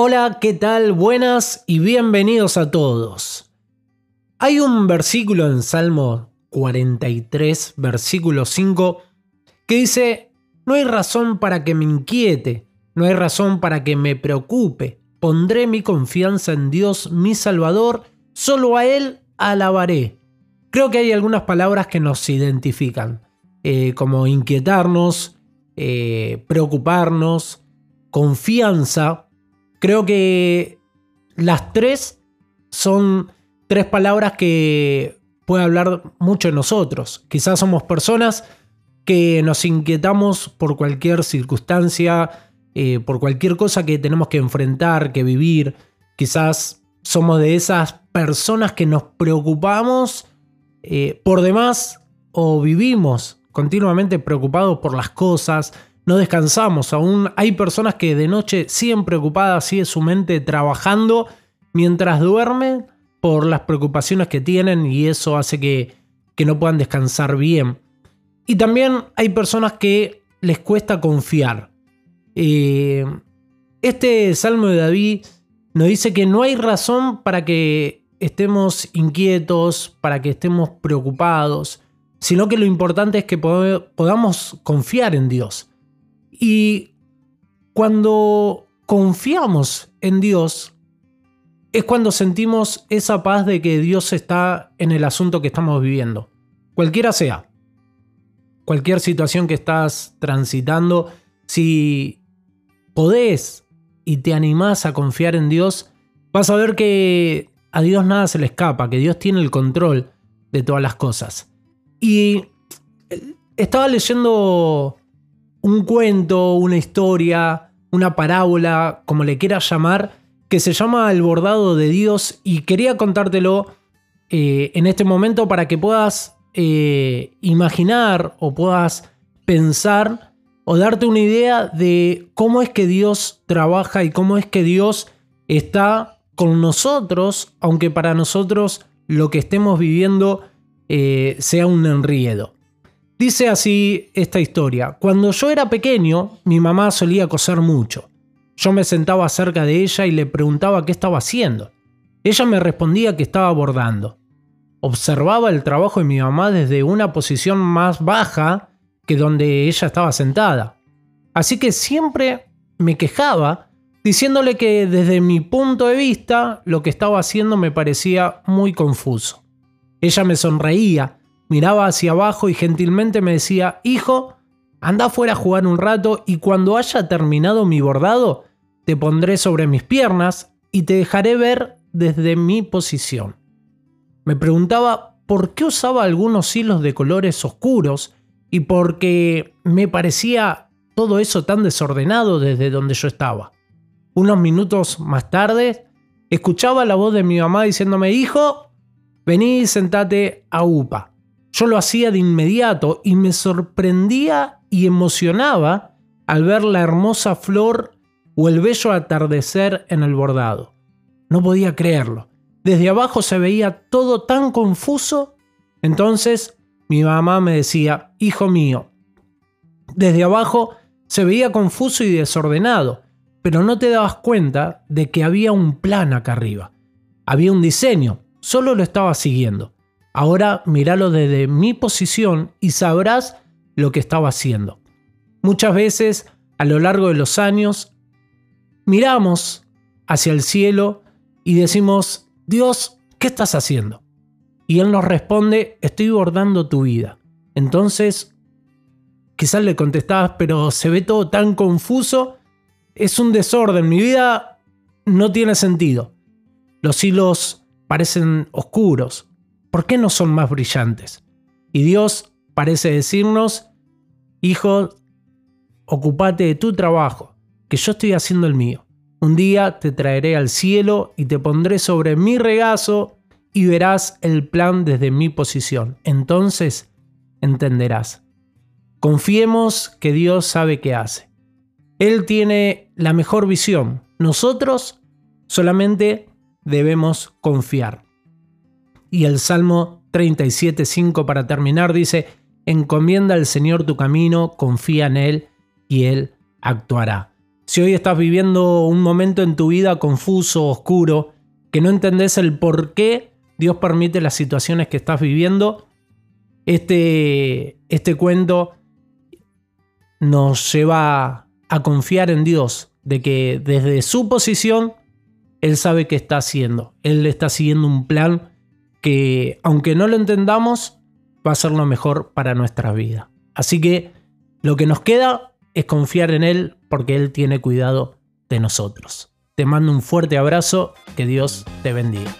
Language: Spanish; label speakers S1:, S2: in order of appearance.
S1: Hola, ¿qué tal? Buenas y bienvenidos a todos. Hay un versículo en Salmo 43, versículo 5, que dice, no hay razón para que me inquiete, no hay razón para que me preocupe, pondré mi confianza en Dios mi Salvador, solo a Él alabaré. Creo que hay algunas palabras que nos identifican, eh, como inquietarnos, eh, preocuparnos, confianza. Creo que las tres son tres palabras que puede hablar mucho de nosotros. Quizás somos personas que nos inquietamos por cualquier circunstancia, eh, por cualquier cosa que tenemos que enfrentar, que vivir. Quizás somos de esas personas que nos preocupamos eh, por demás o vivimos continuamente preocupados por las cosas, no descansamos. Aún hay personas que de noche siguen preocupadas, sigue su mente trabajando mientras duermen por las preocupaciones que tienen y eso hace que, que no puedan descansar bien. Y también hay personas que les cuesta confiar. Eh, este Salmo de David nos dice que no hay razón para que estemos inquietos, para que estemos preocupados, sino que lo importante es que podamos confiar en Dios. Y cuando confiamos en Dios, es cuando sentimos esa paz de que Dios está en el asunto que estamos viviendo. Cualquiera sea, cualquier situación que estás transitando, si podés y te animás a confiar en Dios, vas a ver que a Dios nada se le escapa, que Dios tiene el control de todas las cosas. Y eh, estaba leyendo un cuento, una historia, una parábola, como le quieras llamar, que se llama El bordado de Dios y quería contártelo eh, en este momento para que puedas eh, imaginar o puedas pensar o darte una idea de cómo es que Dios trabaja y cómo es que Dios está con nosotros, aunque para nosotros lo que estemos viviendo eh, sea un enriedo. Dice así esta historia, cuando yo era pequeño, mi mamá solía coser mucho. Yo me sentaba cerca de ella y le preguntaba qué estaba haciendo. Ella me respondía que estaba bordando. Observaba el trabajo de mi mamá desde una posición más baja que donde ella estaba sentada. Así que siempre me quejaba diciéndole que desde mi punto de vista lo que estaba haciendo me parecía muy confuso. Ella me sonreía, miraba hacia abajo y gentilmente me decía, hijo, anda afuera a jugar un rato y cuando haya terminado mi bordado, te pondré sobre mis piernas y te dejaré ver desde mi posición. Me preguntaba por qué usaba algunos hilos de colores oscuros y por qué me parecía todo eso tan desordenado desde donde yo estaba. Unos minutos más tarde, escuchaba la voz de mi mamá diciéndome, hijo, vení sentate a UPA. Yo lo hacía de inmediato y me sorprendía y emocionaba al ver la hermosa flor o el bello atardecer en el bordado. No podía creerlo. Desde abajo se veía todo tan confuso. Entonces mi mamá me decía, hijo mío, desde abajo se veía confuso y desordenado, pero no te dabas cuenta de que había un plan acá arriba. Había un diseño, solo lo estaba siguiendo. Ahora míralo desde mi posición y sabrás lo que estaba haciendo. Muchas veces, a lo largo de los años, miramos hacia el cielo y decimos, Dios, ¿qué estás haciendo? Y Él nos responde, estoy bordando tu vida. Entonces, quizás le contestabas, pero se ve todo tan confuso es un desorden, mi vida no tiene sentido. Los hilos parecen oscuros. ¿Por qué no son más brillantes? Y Dios parece decirnos, hijo, ocupate de tu trabajo, que yo estoy haciendo el mío. Un día te traeré al cielo y te pondré sobre mi regazo y verás el plan desde mi posición. Entonces entenderás. Confiemos que Dios sabe qué hace. Él tiene la mejor visión. Nosotros solamente debemos confiar. Y el Salmo 37.5 para terminar dice, encomienda al Señor tu camino, confía en Él y Él actuará. Si hoy estás viviendo un momento en tu vida confuso, oscuro, que no entendés el por qué Dios permite las situaciones que estás viviendo, este, este cuento nos lleva a confiar en Dios, de que desde su posición Él sabe qué está haciendo. Él está siguiendo un plan que, aunque no lo entendamos, va a ser lo mejor para nuestra vida. Así que lo que nos queda es confiar en Él porque Él tiene cuidado de nosotros. Te mando un fuerte abrazo, que Dios te bendiga.